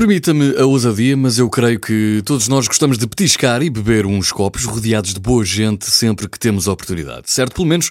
Permita-me a ousadia, mas eu creio que todos nós gostamos de petiscar e beber uns copos rodeados de boa gente sempre que temos a oportunidade, certo? Pelo menos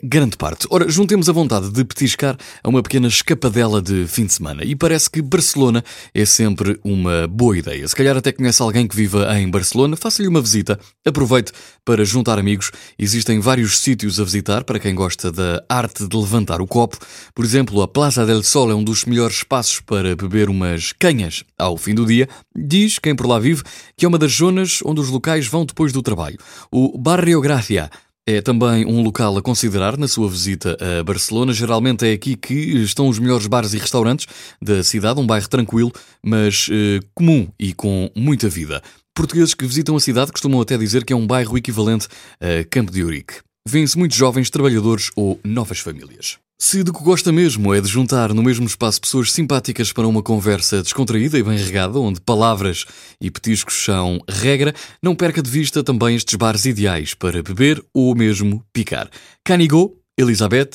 grande parte. Ora, juntemos a vontade de petiscar a uma pequena escapadela de fim de semana e parece que Barcelona é sempre uma boa ideia. Se calhar até conhece alguém que viva em Barcelona, faça-lhe uma visita, aproveite para juntar amigos. Existem vários sítios a visitar para quem gosta da arte de levantar o copo. Por exemplo, a Plaza del Sol é um dos melhores espaços para beber umas canhas ao fim do dia, diz quem por lá vive que é uma das zonas onde os locais vão depois do trabalho. O Barrio Gracia é também um local a considerar na sua visita a Barcelona. Geralmente é aqui que estão os melhores bares e restaurantes da cidade, um bairro tranquilo, mas eh, comum e com muita vida. Portugueses que visitam a cidade costumam até dizer que é um bairro equivalente a Campo de Urique. Vêm-se muitos jovens trabalhadores ou novas famílias. Se do que gosta mesmo é de juntar no mesmo espaço pessoas simpáticas para uma conversa descontraída e bem regada, onde palavras e petiscos são regra, não perca de vista também estes bares ideais para beber ou mesmo picar. Canigo, Elizabeth,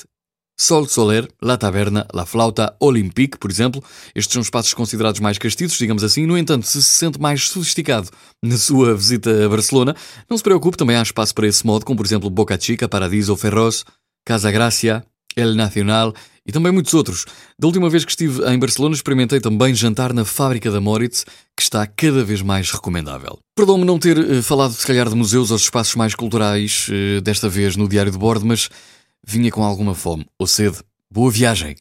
Sol Soler, La Taverna, La Flauta, Olympique, por exemplo. Estes são espaços considerados mais castiços, digamos assim. No entanto, se se sente mais sofisticado na sua visita a Barcelona, não se preocupe, também há espaço para esse modo, como por exemplo Boca Chica, Paradiso, Ferroz, Casa Gracia, El Nacional e também muitos outros. Da última vez que estive em Barcelona, experimentei também jantar na fábrica da Moritz, que está cada vez mais recomendável. Perdão-me não ter uh, falado, se calhar, de museus ou espaços mais culturais, uh, desta vez no Diário de Bordo, mas vinha com alguma fome ou sede. Boa viagem!